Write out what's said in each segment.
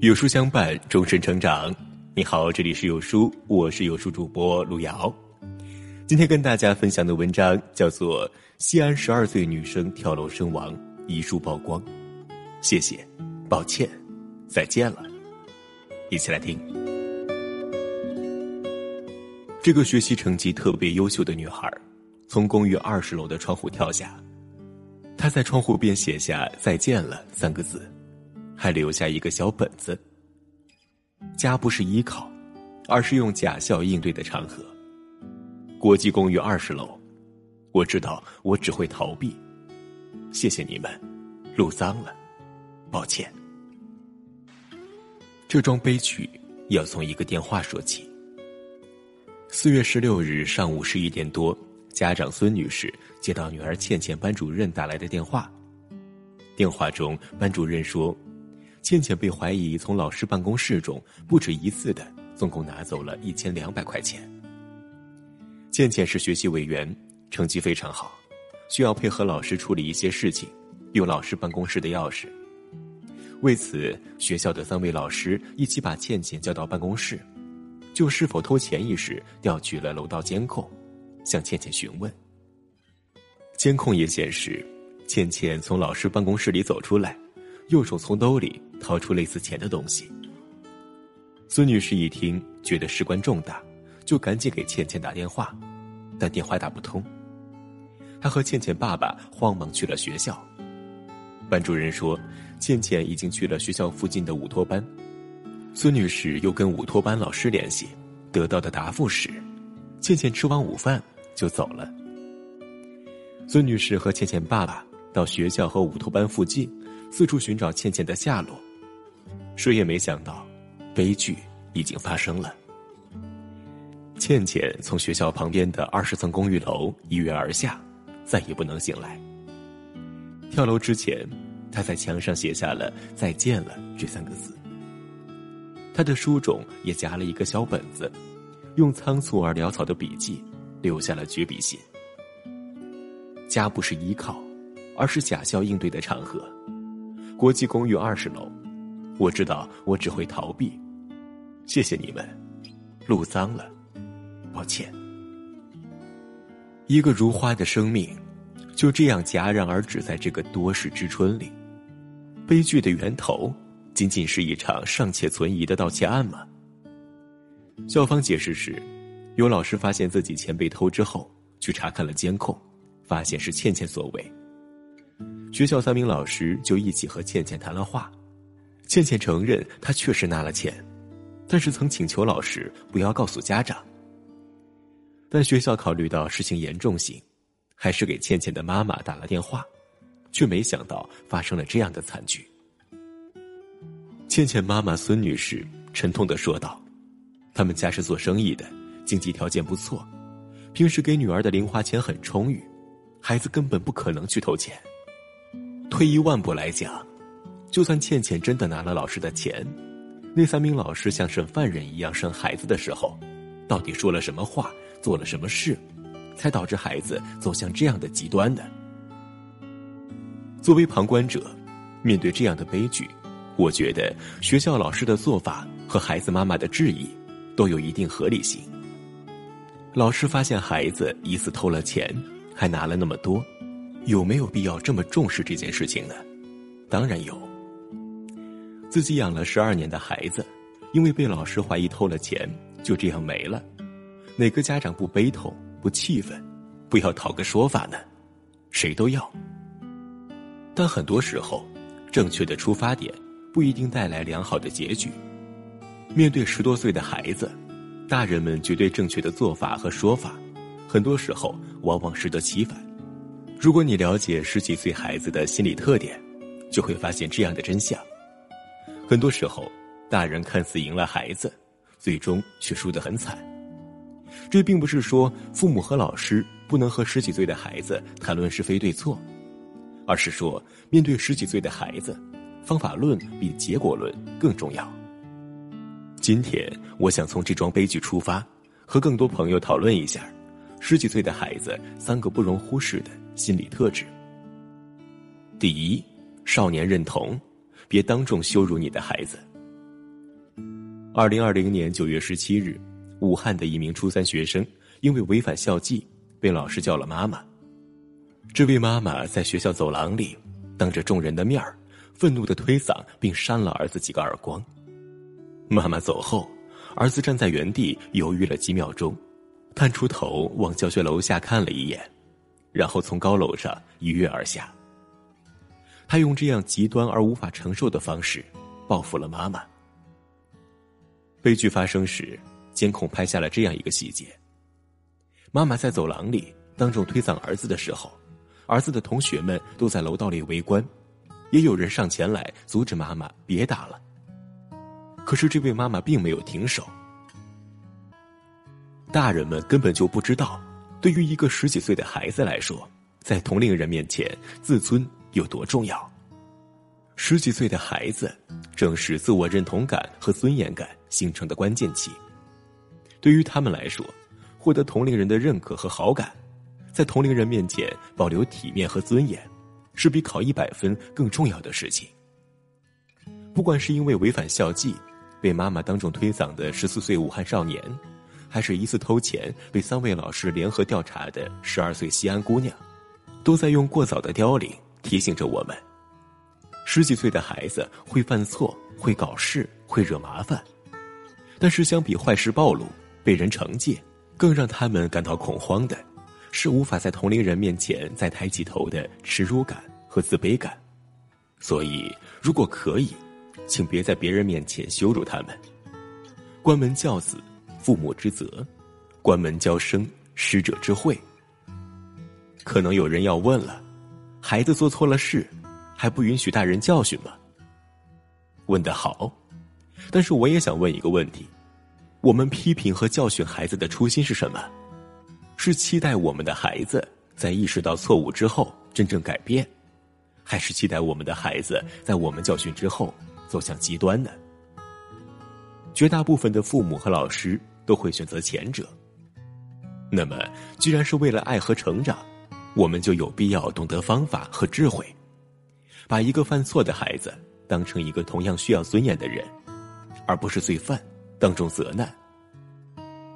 有书相伴，终身成长。你好，这里是有书，我是有书主播路遥。今天跟大家分享的文章叫做《西安十二岁女生跳楼身亡，遗书曝光》。谢谢，抱歉，再见了。一起来听。这个学习成绩特别优秀的女孩，从公寓二十楼的窗户跳下。她在窗户边写下“再见了”三个字，还留下一个小本子。家不是依靠，而是用假笑应对的场合。国际公寓二十楼，我知道我只会逃避。谢谢你们，路脏了，抱歉。这桩悲剧要从一个电话说起。四月十六日上午十一点多。家长孙女士接到女儿倩倩班主任打来的电话，电话中班主任说，倩倩被怀疑从老师办公室中不止一次的总共拿走了一千两百块钱。倩倩是学习委员，成绩非常好，需要配合老师处理一些事情，用老师办公室的钥匙。为此，学校的三位老师一起把倩倩叫到办公室，就是否偷钱一事调取了楼道监控。向倩倩询问，监控也显示，倩倩从老师办公室里走出来，右手从兜里掏出类似钱的东西。孙女士一听，觉得事关重大，就赶紧给倩倩打电话，但电话打不通。她和倩倩爸爸慌忙去了学校。班主任说，倩倩已经去了学校附近的舞托班。孙女士又跟舞托班老师联系，得到的答复是，倩倩吃完午饭。就走了。孙女士和倩倩爸爸到学校和舞托班附近，四处寻找倩倩的下落。谁也没想到，悲剧已经发生了。倩倩从学校旁边的二十层公寓楼一跃而下，再也不能醒来。跳楼之前，她在墙上写下了“再见了”这三个字。她的书中也夹了一个小本子，用仓促而潦草的笔记。留下了绝笔信。家不是依靠，而是假笑应对的场合。国际公寓二十楼，我知道我只会逃避。谢谢你们，路脏了，抱歉。一个如花的生命，就这样戛然而止在这个多事之春里。悲剧的源头，仅仅是一场尚且存疑的盗窃案吗？校方解释是。有老师发现自己钱被偷之后，去查看了监控，发现是倩倩所为。学校三名老师就一起和倩倩谈了话，倩倩承认她确实拿了钱，但是曾请求老师不要告诉家长。但学校考虑到事情严重性，还是给倩倩的妈妈打了电话，却没想到发生了这样的惨剧。倩倩妈妈孙女士沉痛的说道：“他们家是做生意的。”经济条件不错，平时给女儿的零花钱很充裕，孩子根本不可能去偷钱。退一万步来讲，就算倩倩真的拿了老师的钱，那三名老师像审犯人一样审孩子的时候，到底说了什么话，做了什么事，才导致孩子走向这样的极端的？作为旁观者，面对这样的悲剧，我觉得学校老师的做法和孩子妈妈的质疑，都有一定合理性。老师发现孩子疑似偷了钱，还拿了那么多，有没有必要这么重视这件事情呢？当然有。自己养了十二年的孩子，因为被老师怀疑偷了钱，就这样没了，哪个家长不悲痛、不气愤，不要讨个说法呢？谁都要。但很多时候，正确的出发点不一定带来良好的结局。面对十多岁的孩子。大人们绝对正确的做法和说法，很多时候往往适得其反。如果你了解十几岁孩子的心理特点，就会发现这样的真相：很多时候，大人看似赢了孩子，最终却输得很惨。这并不是说父母和老师不能和十几岁的孩子谈论是非对错，而是说面对十几岁的孩子，方法论比结果论更重要。今天，我想从这桩悲剧出发，和更多朋友讨论一下十几岁的孩子三个不容忽视的心理特质。第一，少年认同，别当众羞辱你的孩子。二零二零年九月十七日，武汉的一名初三学生因为违反校纪，被老师叫了妈妈。这位妈妈在学校走廊里，当着众人的面儿，愤怒的推搡并扇了儿子几个耳光。妈妈走后，儿子站在原地犹豫了几秒钟，探出头往教学楼下看了一眼，然后从高楼上一跃而下。他用这样极端而无法承受的方式报复了妈妈。悲剧发生时，监控拍下了这样一个细节：妈妈在走廊里当众推搡儿子的时候。儿子的同学们都在楼道里围观，也有人上前来阻止妈妈别打了。可是这位妈妈并没有停手。大人们根本就不知道，对于一个十几岁的孩子来说，在同龄人面前自尊有多重要。十几岁的孩子正是自我认同感和尊严感形成的关键期，对于他们来说，获得同龄人的认可和好感。在同龄人面前保留体面和尊严，是比考一百分更重要的事情。不管是因为违反校纪被妈妈当众推搡的十四岁武汉少年，还是一次偷钱被三位老师联合调查的十二岁西安姑娘，都在用过早的凋零提醒着我们：十几岁的孩子会犯错、会搞事、会惹麻烦，但是相比坏事暴露、被人惩戒，更让他们感到恐慌的。是无法在同龄人面前再抬起头的耻辱感和自卑感，所以如果可以，请别在别人面前羞辱他们。关门教子，父母之责；关门教生，师者之会。可能有人要问了：孩子做错了事，还不允许大人教训吗？问得好，但是我也想问一个问题：我们批评和教训孩子的初心是什么？是期待我们的孩子在意识到错误之后真正改变，还是期待我们的孩子在我们教训之后走向极端呢？绝大部分的父母和老师都会选择前者。那么，既然是为了爱和成长，我们就有必要懂得方法和智慧，把一个犯错的孩子当成一个同样需要尊严的人，而不是罪犯，当众责难。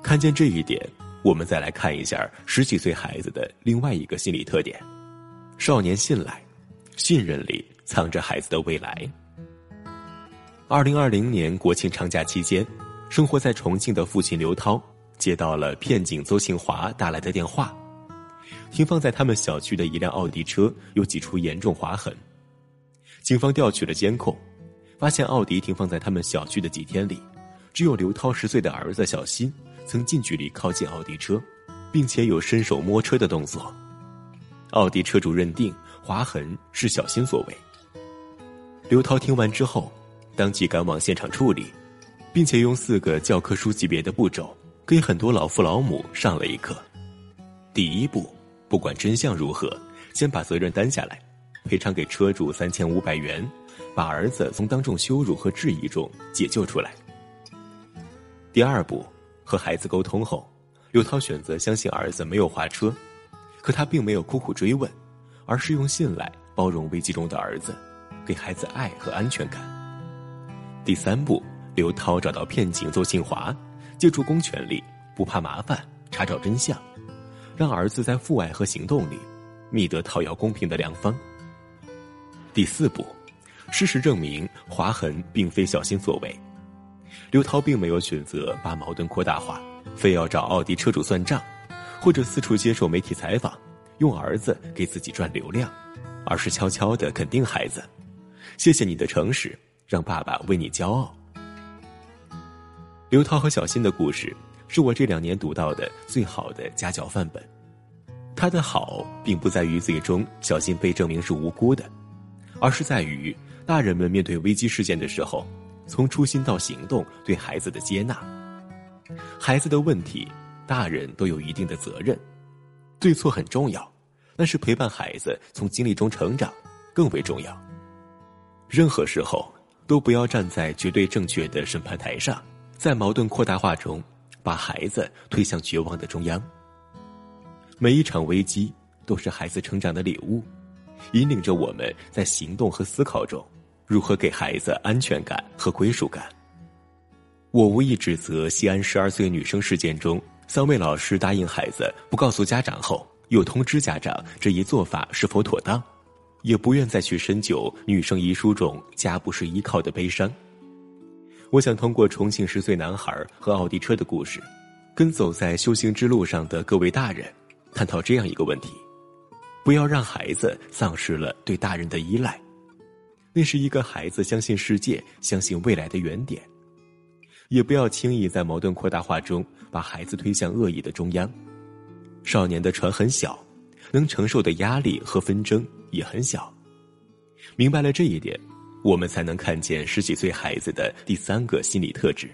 看见这一点。我们再来看一下十几岁孩子的另外一个心理特点：少年信赖，信任里藏着孩子的未来。二零二零年国庆长假期间，生活在重庆的父亲刘涛接到了片警邹庆华打来的电话，停放在他们小区的一辆奥迪车有几处严重划痕。警方调取了监控，发现奥迪停放在他们小区的几天里，只有刘涛十岁的儿子小新。曾近距离靠近奥迪车，并且有伸手摸车的动作。奥迪车主认定划痕是小新所为。刘涛听完之后，当即赶往现场处理，并且用四个教科书级别的步骤给很多老父老母上了一课。第一步，不管真相如何，先把责任担下来，赔偿给车主三千五百元，把儿子从当众羞辱和质疑中解救出来。第二步。和孩子沟通后，刘涛选择相信儿子没有划车，可他并没有苦苦追问，而是用信赖包容危机中的儿子，给孩子爱和安全感。第三步，刘涛找到骗警邹庆华，借助公权力，不怕麻烦，查找真相，让儿子在父爱和行动里觅得讨要公平的良方。第四步，事实证明划痕并非小新所为。刘涛并没有选择把矛盾扩大化，非要找奥迪车主算账，或者四处接受媒体采访，用儿子给自己赚流量，而是悄悄的肯定孩子：“谢谢你的诚实，让爸爸为你骄傲。”刘涛和小新的故事是我这两年读到的最好的家教范本。他的好，并不在于最终小新被证明是无辜的，而是在于大人们面对危机事件的时候。从初心到行动，对孩子的接纳，孩子的问题，大人都有一定的责任，对错很重要，但是陪伴孩子从经历中成长更为重要。任何时候都不要站在绝对正确的审判台上，在矛盾扩大化中把孩子推向绝望的中央。每一场危机都是孩子成长的礼物，引领着我们在行动和思考中。如何给孩子安全感和归属感？我无意指责西安十二岁女生事件中，三位老师答应孩子不告诉家长后，又通知家长这一做法是否妥当，也不愿再去深究女生遗书中家不是依靠的悲伤。我想通过重庆十岁男孩和奥迪车的故事，跟走在修行之路上的各位大人，探讨这样一个问题：不要让孩子丧失了对大人的依赖，那是一个孩子相信世界、相信未来的原点。也不要轻易在矛盾扩大化中把孩子推向恶意的中央。少年的船很小，能承受的压力和纷争也很小。明白了这一点，我们才能看见十几岁孩子的第三个心理特质：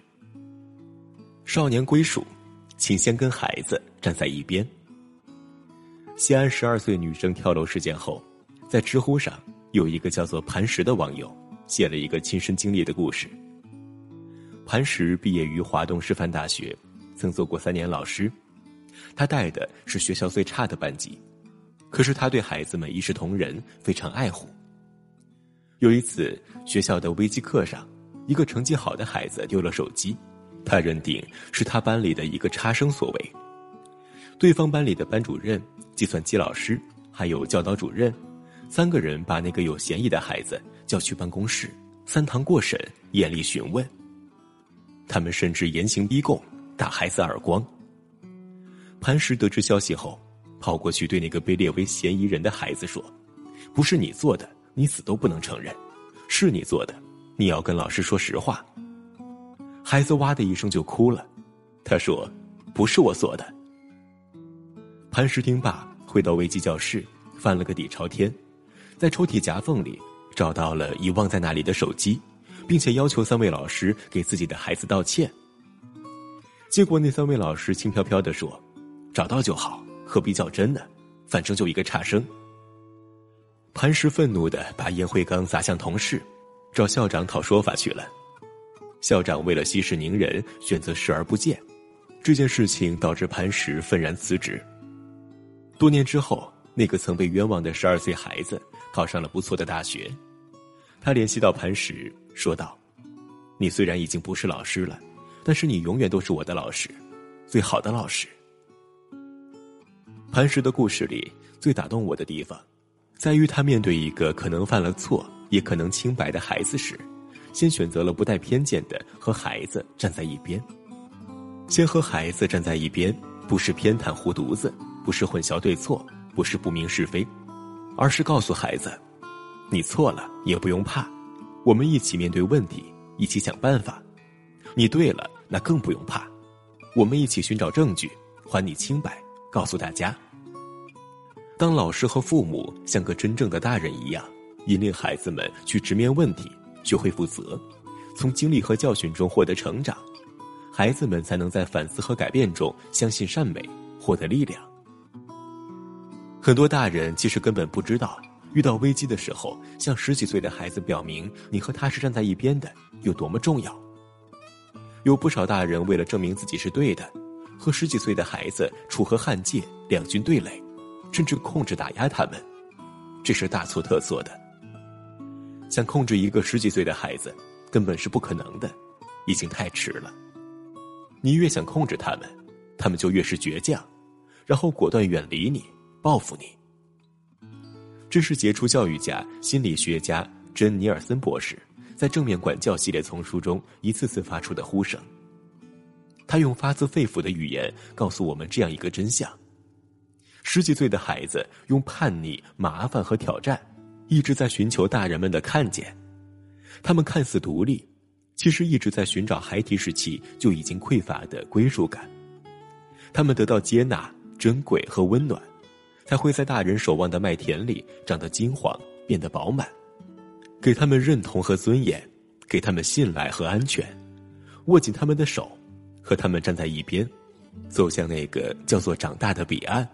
少年归属，请先跟孩子站在一边。西安十二岁女生跳楼事件后，在知乎上有一个叫做磐石的网友写了一个亲身经历的故事。磐石毕业于华东师范大学，曾做过三年老师。他带的是学校最差的班级，可是他对孩子们一视同仁，非常爱护。有一次，学校的微机课上，一个成绩好的孩子丢了手机，他认定是他班里的一个差生所为。对方班里的班主任、计算机老师还有教导主任，三个人把那个有嫌疑的孩子叫去办公室，三堂过审，严厉询问。他们甚至严刑逼供，打孩子耳光。磐石得知消息后，跑过去对那个被列为嫌疑人的孩子说：“不是你做的，你死都不能承认；是你做的，你要跟老师说实话。”孩子哇的一声就哭了，他说：“不是我做的。”潘石听罢，回到危机教室，翻了个底朝天，在抽屉夹缝里找到了遗忘在那里的手机。并且要求三位老师给自己的孩子道歉。结果那三位老师轻飘飘的说：“找到就好，何必较真呢？反正就一个差生。”磐石愤怒的把烟灰缸砸向同事，找校长讨说法去了。校长为了息事宁人，选择视而不见。这件事情导致磐石愤然辞职。多年之后，那个曾被冤枉的十二岁孩子考上了不错的大学。他联系到磐石。说道：“你虽然已经不是老师了，但是你永远都是我的老师，最好的老师。”磐石的故事里最打动我的地方，在于他面对一个可能犯了错也可能清白的孩子时，先选择了不带偏见的和孩子站在一边。先和孩子站在一边，不是偏袒护犊子，不是混淆对错，不是不明是非，而是告诉孩子：“你错了也不用怕。”我们一起面对问题，一起想办法。你对了，那更不用怕。我们一起寻找证据，还你清白。告诉大家，当老师和父母像个真正的大人一样，引领孩子们去直面问题，学会负责，从经历和教训中获得成长，孩子们才能在反思和改变中相信善美，获得力量。很多大人其实根本不知道。遇到危机的时候，向十几岁的孩子表明你和他是站在一边的，有多么重要。有不少大人为了证明自己是对的，和十几岁的孩子楚河汉界，两军对垒，甚至控制打压他们，这是大错特错的。想控制一个十几岁的孩子，根本是不可能的，已经太迟了。你越想控制他们，他们就越是倔强，然后果断远离你，报复你。这是杰出教育家、心理学家珍尼尔森博士在《正面管教》系列丛书中一次次发出的呼声。他用发自肺腑的语言告诉我们这样一个真相：十几岁的孩子用叛逆、麻烦和挑战，一直在寻求大人们的看见。他们看似独立，其实一直在寻找孩提时期就已经匮乏的归属感。他们得到接纳、珍贵和温暖。才会在大人守望的麦田里长得金黄，变得饱满，给他们认同和尊严，给他们信赖和安全，握紧他们的手，和他们站在一边，走向那个叫做长大的彼岸。